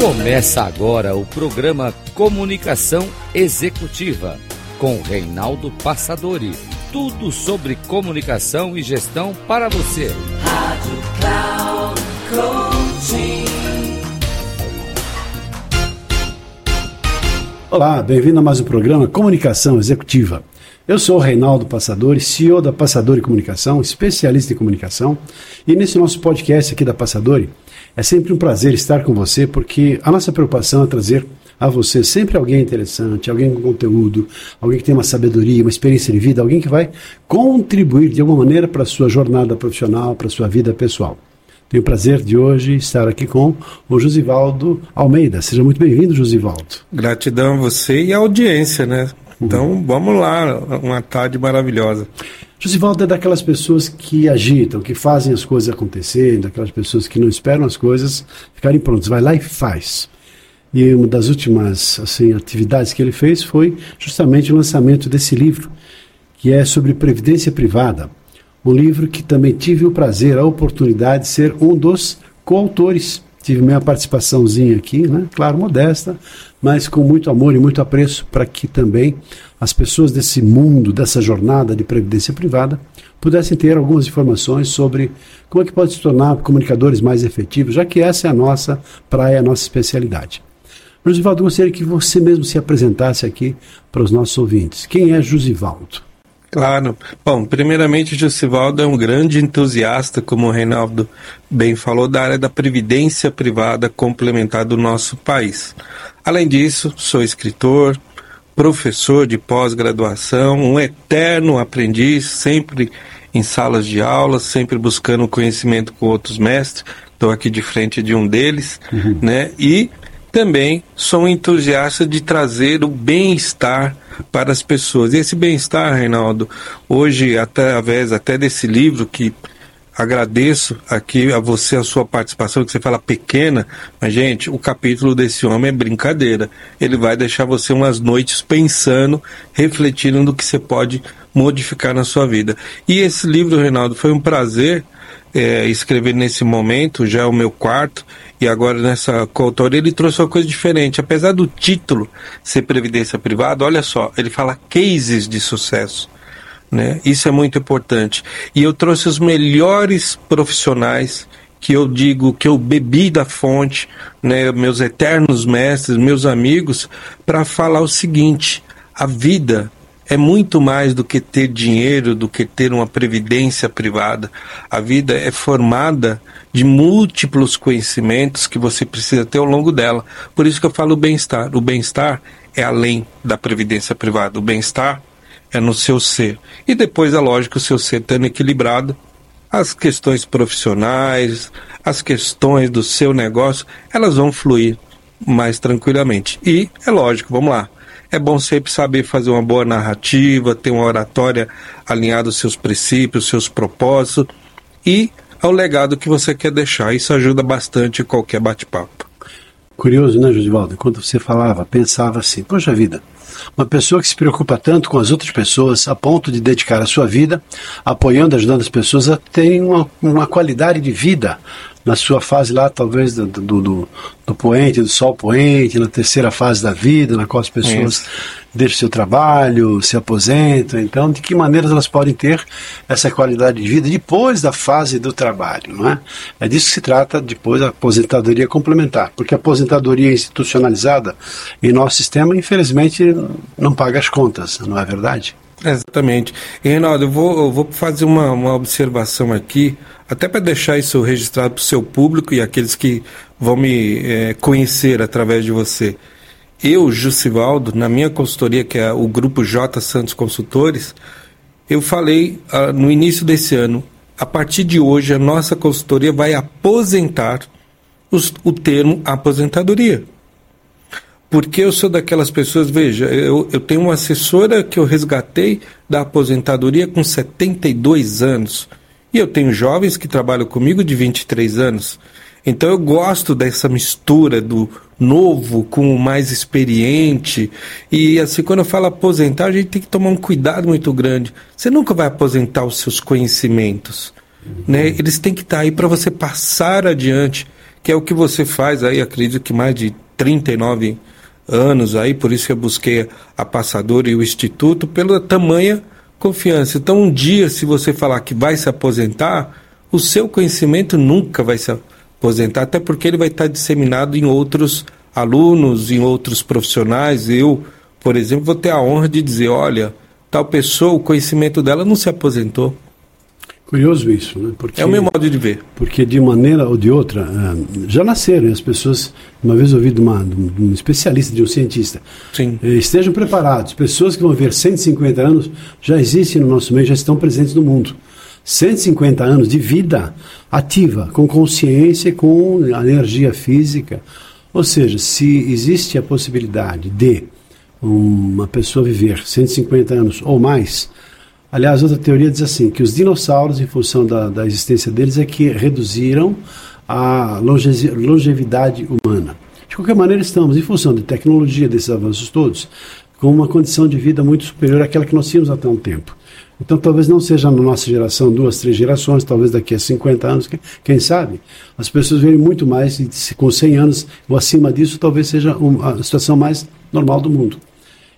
Começa agora o programa Comunicação Executiva com Reinaldo Passadori. Tudo sobre comunicação e gestão para você. Rádio Cloud Coaching. Olá, bem-vindo a mais um programa Comunicação Executiva. Eu sou o Reinaldo Passadori, CEO da Passadori Comunicação, especialista em comunicação, e nesse nosso podcast aqui da Passadori, é sempre um prazer estar com você, porque a nossa preocupação é trazer a você sempre alguém interessante, alguém com conteúdo, alguém que tem uma sabedoria, uma experiência de vida, alguém que vai contribuir de alguma maneira para a sua jornada profissional, para a sua vida pessoal. Tenho o prazer de hoje estar aqui com o Josivaldo Almeida. Seja muito bem-vindo, Josivaldo. Gratidão a você e a audiência, né? Então, uhum. vamos lá, uma tarde maravilhosa. Josivaldo é daquelas pessoas que agitam, que fazem as coisas acontecerem, daquelas pessoas que não esperam as coisas ficarem prontas, vai lá e faz. E uma das últimas assim, atividades que ele fez foi justamente o lançamento desse livro, que é sobre previdência privada. Um livro que também tive o prazer, a oportunidade de ser um dos coautores tive minha participaçãozinha aqui, né? Claro, modesta, mas com muito amor e muito apreço para que também as pessoas desse mundo, dessa jornada de previdência privada, pudessem ter algumas informações sobre como é que pode se tornar comunicadores mais efetivos, já que essa é a nossa praia, a nossa especialidade. Josivaldo, gostaria que você mesmo se apresentasse aqui para os nossos ouvintes. Quem é Josivaldo? Claro. Bom, primeiramente, Josivaldo é um grande entusiasta, como o Reinaldo bem falou, da área da previdência privada complementar do nosso país. Além disso, sou escritor, professor de pós-graduação, um eterno aprendiz, sempre em salas de aula, sempre buscando conhecimento com outros mestres. Estou aqui de frente de um deles, uhum. né? E também sou um entusiasta de trazer o bem-estar para as pessoas. E esse bem-estar, Reinaldo, hoje, através até desse livro que agradeço aqui a você a sua participação, que você fala pequena, mas gente, o capítulo desse homem é brincadeira. Ele vai deixar você umas noites pensando, refletindo no que você pode modificar na sua vida. E esse livro, Reinaldo, foi um prazer é, escrever nesse momento, já é o meu quarto, e agora nessa coautoria ele trouxe uma coisa diferente. Apesar do título ser Previdência Privada, olha só, ele fala cases de sucesso. Né? Isso é muito importante. E eu trouxe os melhores profissionais que eu digo que eu bebi da fonte, né, meus eternos mestres, meus amigos, para falar o seguinte: a vida é muito mais do que ter dinheiro, do que ter uma previdência privada. A vida é formada de múltiplos conhecimentos que você precisa ter ao longo dela. Por isso que eu falo bem-estar. O bem-estar é além da previdência privada. O bem-estar é no seu ser. E depois, é lógico, o seu ser estando equilibrado, as questões profissionais, as questões do seu negócio, elas vão fluir mais tranquilamente. E é lógico, vamos lá. É bom sempre saber fazer uma boa narrativa, ter uma oratória alinhada aos seus princípios, seus propósitos e ao legado que você quer deixar. Isso ajuda bastante em qualquer bate-papo. Curioso, né, Josivaldo? Quando você falava, pensava assim: poxa vida, uma pessoa que se preocupa tanto com as outras pessoas a ponto de dedicar a sua vida apoiando, ajudando as pessoas a terem uma, uma qualidade de vida na sua fase lá, talvez do, do, do, do, poente, do sol poente, na terceira fase da vida, na qual as pessoas deixam seu trabalho, se aposentam. Então, de que maneiras elas podem ter essa qualidade de vida depois da fase do trabalho, não é? É disso que se trata depois da aposentadoria complementar, porque a aposentadoria institucionalizada em nosso sistema, infelizmente, não paga as contas, não é verdade? Exatamente. E, Reinaldo, eu vou, eu vou fazer uma, uma observação aqui, até para deixar isso registrado para o seu público e aqueles que vão me é, conhecer através de você. Eu, Jussivaldo, na minha consultoria, que é o grupo J Santos Consultores, eu falei ah, no início desse ano, a partir de hoje a nossa consultoria vai aposentar os, o termo aposentadoria. Porque eu sou daquelas pessoas, veja, eu, eu tenho uma assessora que eu resgatei da aposentadoria com 72 anos. Eu tenho jovens que trabalham comigo de 23 anos. Então eu gosto dessa mistura do novo com o mais experiente. E assim, quando eu falo aposentar, a gente tem que tomar um cuidado muito grande. Você nunca vai aposentar os seus conhecimentos. Né? Eles têm que estar aí para você passar adiante que é o que você faz aí, acredito que mais de 39 anos aí, por isso que eu busquei a passadora e o instituto, pela tamanha confiança. Então, um dia, se você falar que vai se aposentar, o seu conhecimento nunca vai se aposentar, até porque ele vai estar disseminado em outros alunos, em outros profissionais. Eu, por exemplo, vou ter a honra de dizer: olha, tal pessoa, o conhecimento dela não se aposentou. Curioso isso, né? Porque, é o meu modo de ver. Porque de maneira ou de outra, uh, já nasceram as pessoas. Uma vez ouvi de, uma, de um especialista, de um cientista. Sim. Eh, estejam preparados. Pessoas que vão viver 150 anos já existem no nosso meio, já estão presentes no mundo. 150 anos de vida ativa, com consciência, com energia física. Ou seja, se existe a possibilidade de uma pessoa viver 150 anos ou mais, aliás, outra teoria diz assim, que os dinossauros, em função da, da existência deles, é que reduziram a longe longevidade humana. De qualquer maneira, estamos, em função de tecnologia, desses avanços todos, com uma condição de vida muito superior àquela que nós tínhamos até um tempo. Então talvez não seja na nossa geração, duas, três gerações, talvez daqui a 50 anos, quem sabe, as pessoas verem muito mais, e com 100 anos ou acima disso, talvez seja a situação mais normal do mundo.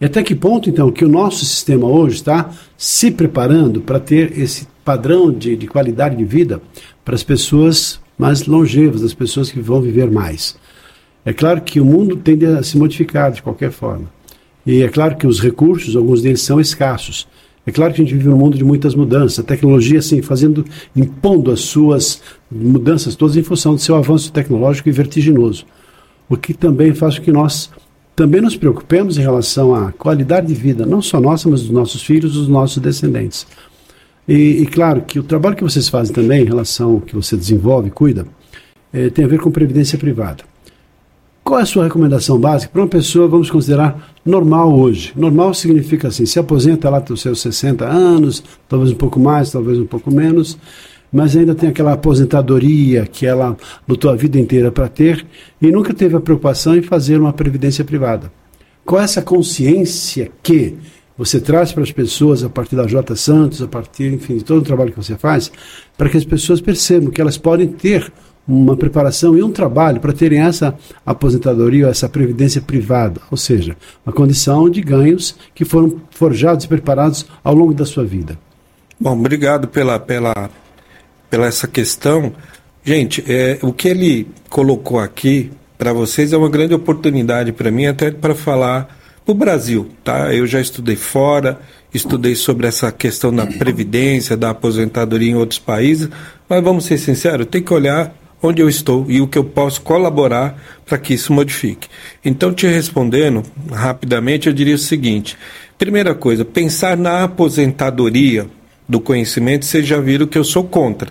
E até que ponto, então, que o nosso sistema hoje está se preparando para ter esse padrão de, de qualidade de vida para as pessoas mais longevas, as pessoas que vão viver mais. É claro que o mundo tende a se modificar de qualquer forma. E é claro que os recursos, alguns deles são escassos. É claro que a gente vive num mundo de muitas mudanças, a tecnologia assim fazendo, impondo as suas mudanças todas em função do seu avanço tecnológico e vertiginoso. O que também faz com que nós também nos preocupemos em relação à qualidade de vida, não só nossa, mas dos nossos filhos, dos nossos descendentes. E, e claro que o trabalho que vocês fazem também em relação ao que você desenvolve, cuida, é, tem a ver com previdência privada. Qual é a sua recomendação básica para uma pessoa, vamos considerar, normal hoje? Normal significa assim, se aposenta lá dos seus 60 anos, talvez um pouco mais, talvez um pouco menos, mas ainda tem aquela aposentadoria que ela lutou a vida inteira para ter e nunca teve a preocupação em fazer uma previdência privada. Qual é essa consciência que você traz para as pessoas a partir da J Santos, a partir, enfim, de todo o trabalho que você faz, para que as pessoas percebam que elas podem ter uma preparação e um trabalho para terem essa aposentadoria, essa previdência privada, ou seja, uma condição de ganhos que foram forjados e preparados ao longo da sua vida. Bom, obrigado pela, pela, pela essa questão. Gente, é, o que ele colocou aqui para vocês é uma grande oportunidade para mim, até para falar para o Brasil. Tá? Eu já estudei fora, estudei sobre essa questão da previdência, da aposentadoria em outros países, mas vamos ser sinceros, tem que olhar onde eu estou e o que eu posso colaborar para que isso modifique. Então, te respondendo rapidamente, eu diria o seguinte: primeira coisa, pensar na aposentadoria do conhecimento, vocês já viram que eu sou contra.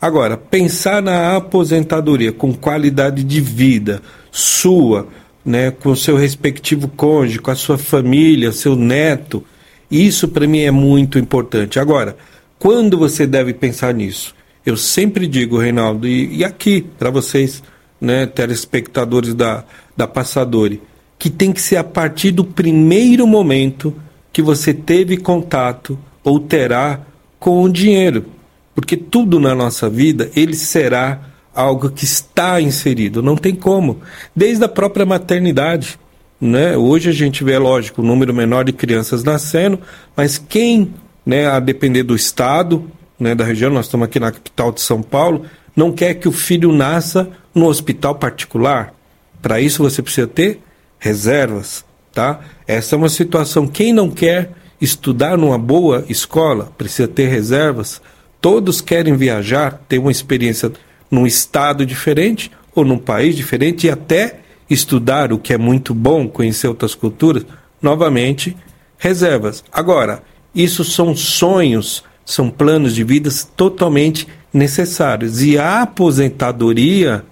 Agora, pensar na aposentadoria com qualidade de vida sua, né, com o seu respectivo cônjuge, com a sua família, seu neto, isso para mim é muito importante. Agora, quando você deve pensar nisso? Eu sempre digo, Reinaldo, e, e aqui para vocês, né, telespectadores da, da Passadore, que tem que ser a partir do primeiro momento que você teve contato ou terá com o dinheiro. Porque tudo na nossa vida, ele será algo que está inserido, não tem como. Desde a própria maternidade. Né? Hoje a gente vê, lógico, o um número menor de crianças nascendo, mas quem, né, a depender do Estado, né, da região, nós estamos aqui na capital de São Paulo, não quer que o filho nasça no hospital particular. Para isso você precisa ter reservas, tá? Essa é uma situação. Quem não quer estudar numa boa escola precisa ter reservas. Todos querem viajar, ter uma experiência num estado diferente ou num país diferente e até estudar o que é muito bom, conhecer outras culturas. Novamente, reservas. Agora, isso são sonhos são planos de vidas totalmente necessários. E a aposentadoria,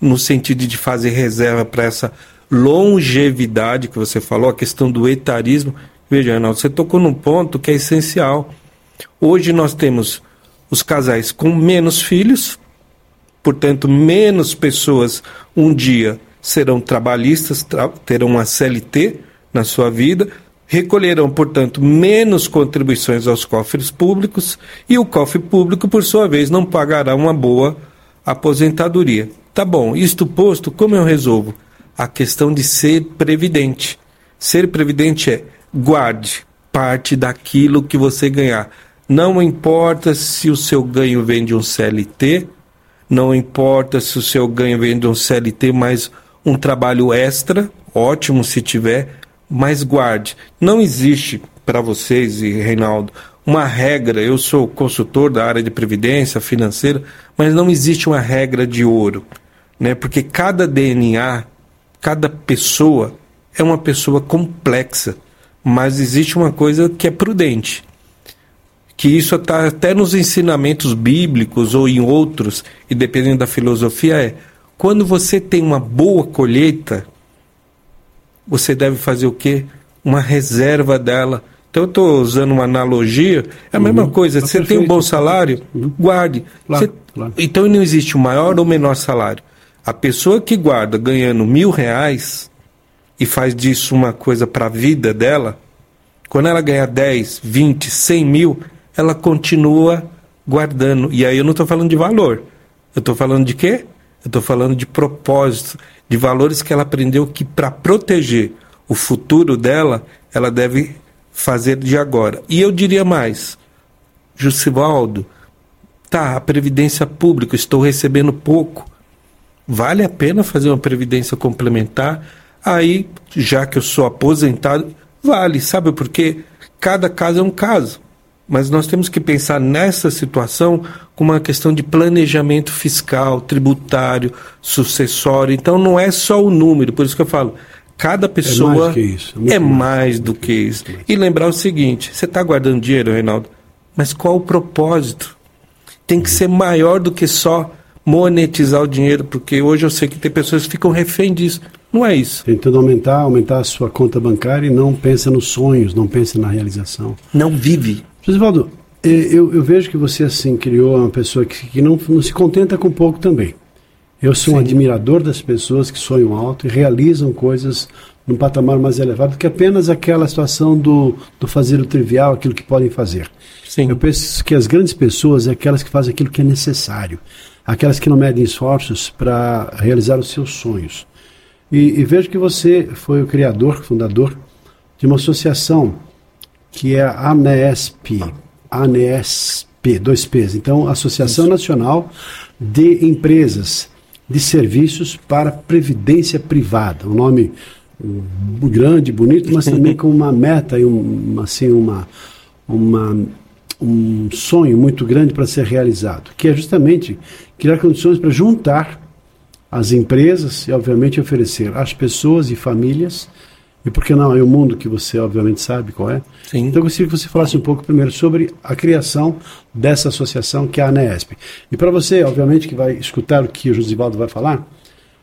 no sentido de fazer reserva para essa longevidade que você falou, a questão do etarismo, veja, Arnaldo, você tocou num ponto que é essencial. Hoje nós temos os casais com menos filhos, portanto, menos pessoas um dia serão trabalhistas, tra terão uma CLT na sua vida, recolherão, portanto, menos contribuições aos cofres públicos e o cofre público, por sua vez, não pagará uma boa aposentadoria. Tá bom, isto posto, como eu resolvo? A questão de ser previdente. Ser previdente é guarde parte daquilo que você ganhar. Não importa se o seu ganho vem de um CLT, não importa se o seu ganho vem de um CLT mais um trabalho extra, ótimo se tiver, mas guarde. Não existe para vocês e Reinaldo uma regra. Eu sou consultor da área de previdência financeira, mas não existe uma regra de ouro, né? Porque cada DNA, cada pessoa é uma pessoa complexa, mas existe uma coisa que é prudente. Que isso está até nos ensinamentos bíblicos ou em outros, e dependendo da filosofia, é quando você tem uma boa colheita, você deve fazer o quê? Uma reserva dela. Então eu estou usando uma analogia, é a uhum. mesma coisa. Tá você perfeito. tem um bom salário, uhum. guarde. Claro, você... claro. Então não existe o maior ou menor salário. A pessoa que guarda ganhando mil reais e faz disso uma coisa para a vida dela, quando ela ganha 10, 20, 100 mil, ela continua guardando. E aí eu não estou falando de valor. Eu estou falando de quê? Eu estou falando de propósito, de valores que ela aprendeu que para proteger o futuro dela, ela deve fazer de agora. E eu diria mais, Jusivaldo, tá, a previdência pública, estou recebendo pouco. Vale a pena fazer uma previdência complementar? Aí, já que eu sou aposentado, vale, sabe por quê? Cada caso é um caso. Mas nós temos que pensar nessa situação como uma questão de planejamento fiscal, tributário, sucessório. Então não é só o número, por isso que eu falo, cada pessoa é mais, isso, é, é mais do que isso. E lembrar o seguinte: você está guardando dinheiro, Reinaldo, mas qual o propósito? Tem que ser maior do que só monetizar o dinheiro, porque hoje eu sei que tem pessoas que ficam refém disso. Não é isso. Tentando aumentar, aumentar a sua conta bancária e não pensa nos sonhos, não pensa na realização. Não vive. Josivaldo, é, eu, eu, vejo que você assim criou uma pessoa que, que não, não, se contenta com pouco também. Eu sou Sim. um admirador das pessoas que sonham alto e realizam coisas num patamar mais elevado que apenas aquela situação do, do fazer o trivial, aquilo que podem fazer. Sim. Eu penso que as grandes pessoas é aquelas que fazem aquilo que é necessário, aquelas que não medem esforços para realizar os seus sonhos. E, e vejo que você foi o criador, fundador de uma associação que é a ANESP, ANESP, dois P's. Então, Associação Isso. Nacional de Empresas de Serviços para Previdência Privada. Um nome grande, bonito, mas também com uma meta e um, assim, uma, uma, um sonho muito grande para ser realizado, que é justamente criar condições para juntar as empresas e, obviamente, oferecer às pessoas e famílias e por que não? É o mundo que você obviamente sabe qual é. Sim. Então eu gostaria que você falasse um pouco primeiro sobre a criação dessa associação que é a ANESP. E para você, obviamente, que vai escutar o que o Josivaldo vai falar,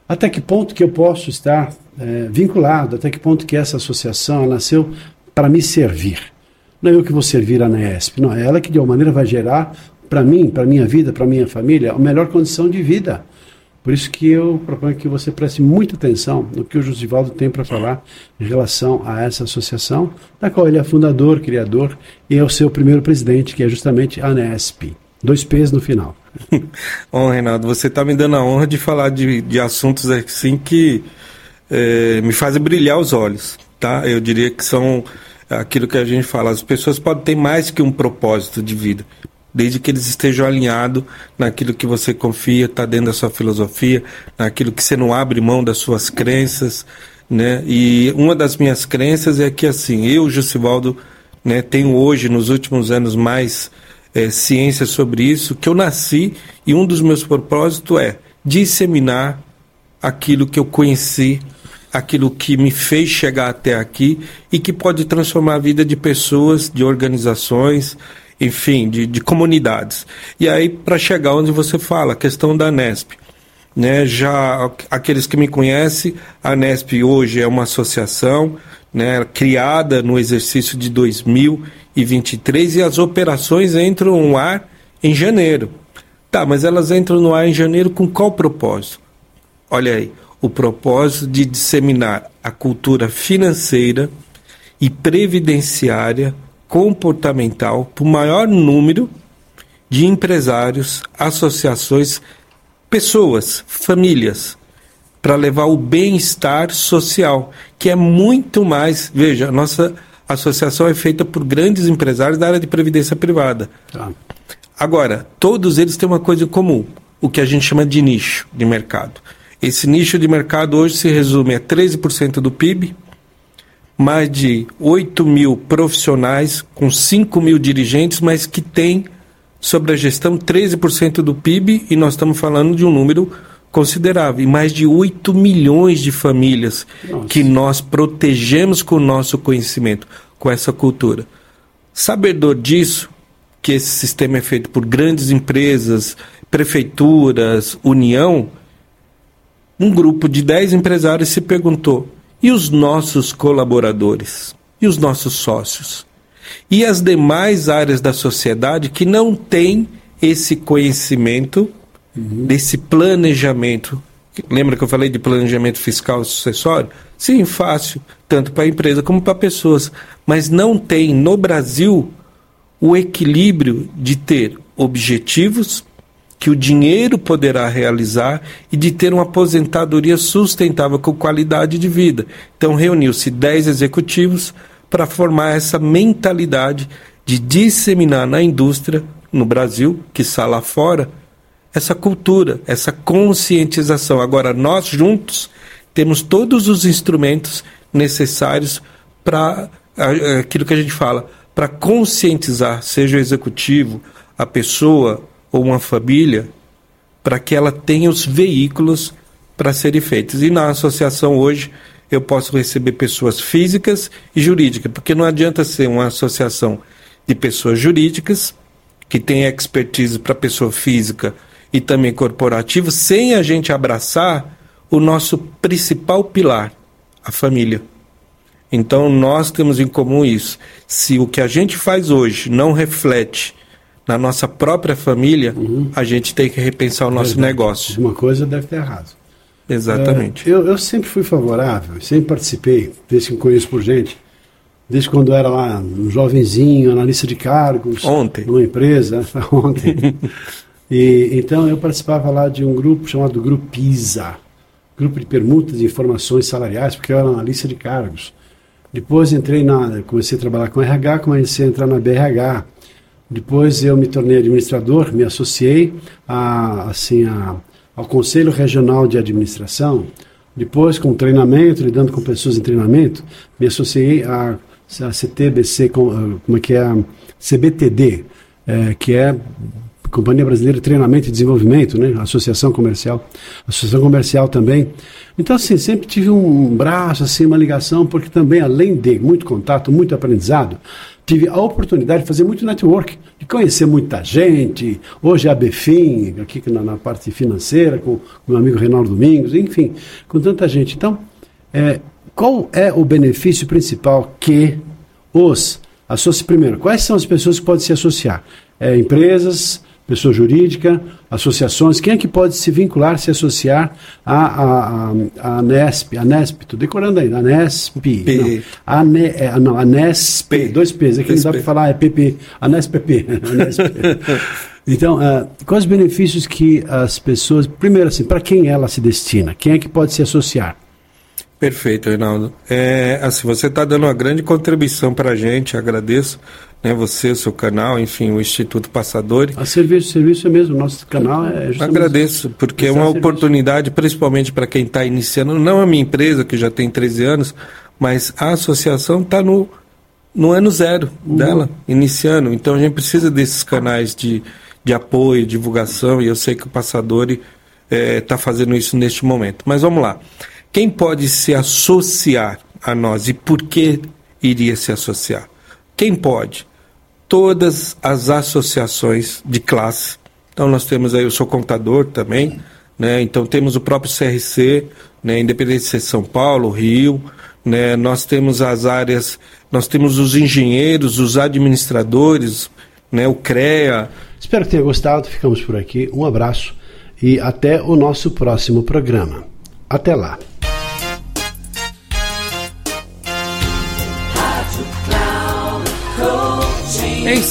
até que ponto que eu posso estar é, vinculado, até que ponto que essa associação nasceu para me servir. Não é eu que vou servir a ANESP, não, é ela que de alguma maneira vai gerar para mim, para minha vida, para minha família, a melhor condição de vida. Por isso que eu proponho que você preste muita atenção no que o Josivaldo tem para falar em relação a essa associação, da qual ele é fundador, criador e é o seu primeiro presidente, que é justamente a ANESP. Dois P's no final. Bom, Reinaldo, você está me dando a honra de falar de, de assuntos assim que é, me fazem brilhar os olhos. Tá? Eu diria que são aquilo que a gente fala, as pessoas podem ter mais que um propósito de vida desde que eles estejam alinhados naquilo que você confia, está dentro da sua filosofia, naquilo que você não abre mão das suas crenças, né? E uma das minhas crenças é que assim, eu, Jusivaldo, né, tenho hoje, nos últimos anos, mais é, ciência sobre isso, que eu nasci e um dos meus propósitos é disseminar aquilo que eu conheci, aquilo que me fez chegar até aqui e que pode transformar a vida de pessoas, de organizações, enfim, de, de comunidades. E aí, para chegar onde você fala, a questão da Nesp. Né, já aqueles que me conhecem, a Nesp hoje é uma associação né, criada no exercício de 2023 e as operações entram no ar em janeiro. Tá, mas elas entram no ar em janeiro com qual propósito? Olha aí, o propósito de disseminar a cultura financeira e previdenciária comportamental para o maior número de empresários, associações, pessoas, famílias, para levar o bem-estar social, que é muito mais. Veja, a nossa associação é feita por grandes empresários da área de previdência privada. Tá. Agora, todos eles têm uma coisa em comum, o que a gente chama de nicho de mercado. Esse nicho de mercado hoje se resume a 13% do PIB, mais de 8 mil profissionais, com 5 mil dirigentes, mas que tem sobre a gestão 13% do PIB, e nós estamos falando de um número considerável, e mais de 8 milhões de famílias Nossa. que nós protegemos com o nosso conhecimento, com essa cultura. Sabedor disso, que esse sistema é feito por grandes empresas, prefeituras, União, um grupo de 10 empresários se perguntou: e os nossos colaboradores? E os nossos sócios? E as demais áreas da sociedade que não têm esse conhecimento, uhum. desse planejamento? Lembra que eu falei de planejamento fiscal sucessório? Sim, fácil, tanto para a empresa como para pessoas. Mas não tem no Brasil o equilíbrio de ter objetivos que o dinheiro poderá realizar e de ter uma aposentadoria sustentável com qualidade de vida. Então reuniu-se 10 executivos para formar essa mentalidade de disseminar na indústria, no Brasil, que está lá fora, essa cultura, essa conscientização. Agora, nós juntos temos todos os instrumentos necessários para aquilo que a gente fala, para conscientizar, seja o executivo, a pessoa, ou uma família para que ela tenha os veículos para serem feitos. E na associação hoje eu posso receber pessoas físicas e jurídicas, porque não adianta ser uma associação de pessoas jurídicas que tem expertise para pessoa física e também corporativa, sem a gente abraçar o nosso principal pilar, a família. Então nós temos em comum isso. Se o que a gente faz hoje não reflete na nossa própria família, uhum. a gente tem que repensar o nosso Verdade. negócio. Uma coisa deve ter errado. Exatamente. É, eu, eu, sempre fui favorável, sempre participei, desde que me conheço por gente, desde quando eu era lá um jovenzinho, analista de cargos. Ontem. Numa empresa, ontem. e, então eu participava lá de um grupo chamado Grupo PISA, Grupo de Permutas de Informações Salariais, porque eu era analista de cargos. Depois entrei na, comecei a trabalhar com RH, comecei a entrar na BRH. Depois eu me tornei administrador, me associei a, assim, a, ao Conselho Regional de Administração. Depois, com treinamento, lidando com pessoas em treinamento, me associei à, CTBC, como é que é a CBTD, é, que é Companhia Brasileira de Treinamento e Desenvolvimento, né? Associação Comercial, Associação Comercial também. Então, assim, sempre tive um braço, assim, uma ligação, porque também, além de muito contato, muito aprendizado, tive a oportunidade de fazer muito network, de conhecer muita gente. Hoje é a Befim, aqui na, na parte financeira, com o meu amigo Reinaldo Domingos, enfim, com tanta gente. Então, é, qual é o benefício principal que os associam? Primeiro, quais são as pessoas que podem se associar? É, empresas, pessoa jurídica, associações, quem é que pode se vincular, se associar à, à, à Nesp, a Nesp, estou decorando ainda, a Nesp, P. não, a, ne, é, não, a Nesp, P. dois P's, aqui não dá para falar, é PP, a NESPP, a Nesp. Então, uh, quais os benefícios que as pessoas, primeiro assim, para quem ela se destina, quem é que pode se associar? Perfeito, Reinaldo. É, assim, você está dando uma grande contribuição para a gente, agradeço né, você, o seu canal, enfim, o Instituto Passador. A serviço, serviço é mesmo, nosso canal é Agradeço, porque é uma serviço. oportunidade, principalmente para quem está iniciando, não a minha empresa, que já tem 13 anos, mas a associação está no, no ano zero uhum. dela, iniciando. Então a gente precisa desses canais de, de apoio, divulgação, e eu sei que o Passador está é, tá fazendo isso neste momento. Mas vamos lá. Quem pode se associar a nós e por que iria se associar? Quem pode? Todas as associações de classe. Então nós temos aí, eu sou contador também, né? Então temos o próprio CRC, né? Independente de São Paulo, Rio, né? Nós temos as áreas, nós temos os engenheiros, os administradores, né? O CREA. Espero que tenha gostado. Ficamos por aqui. Um abraço e até o nosso próximo programa. Até lá.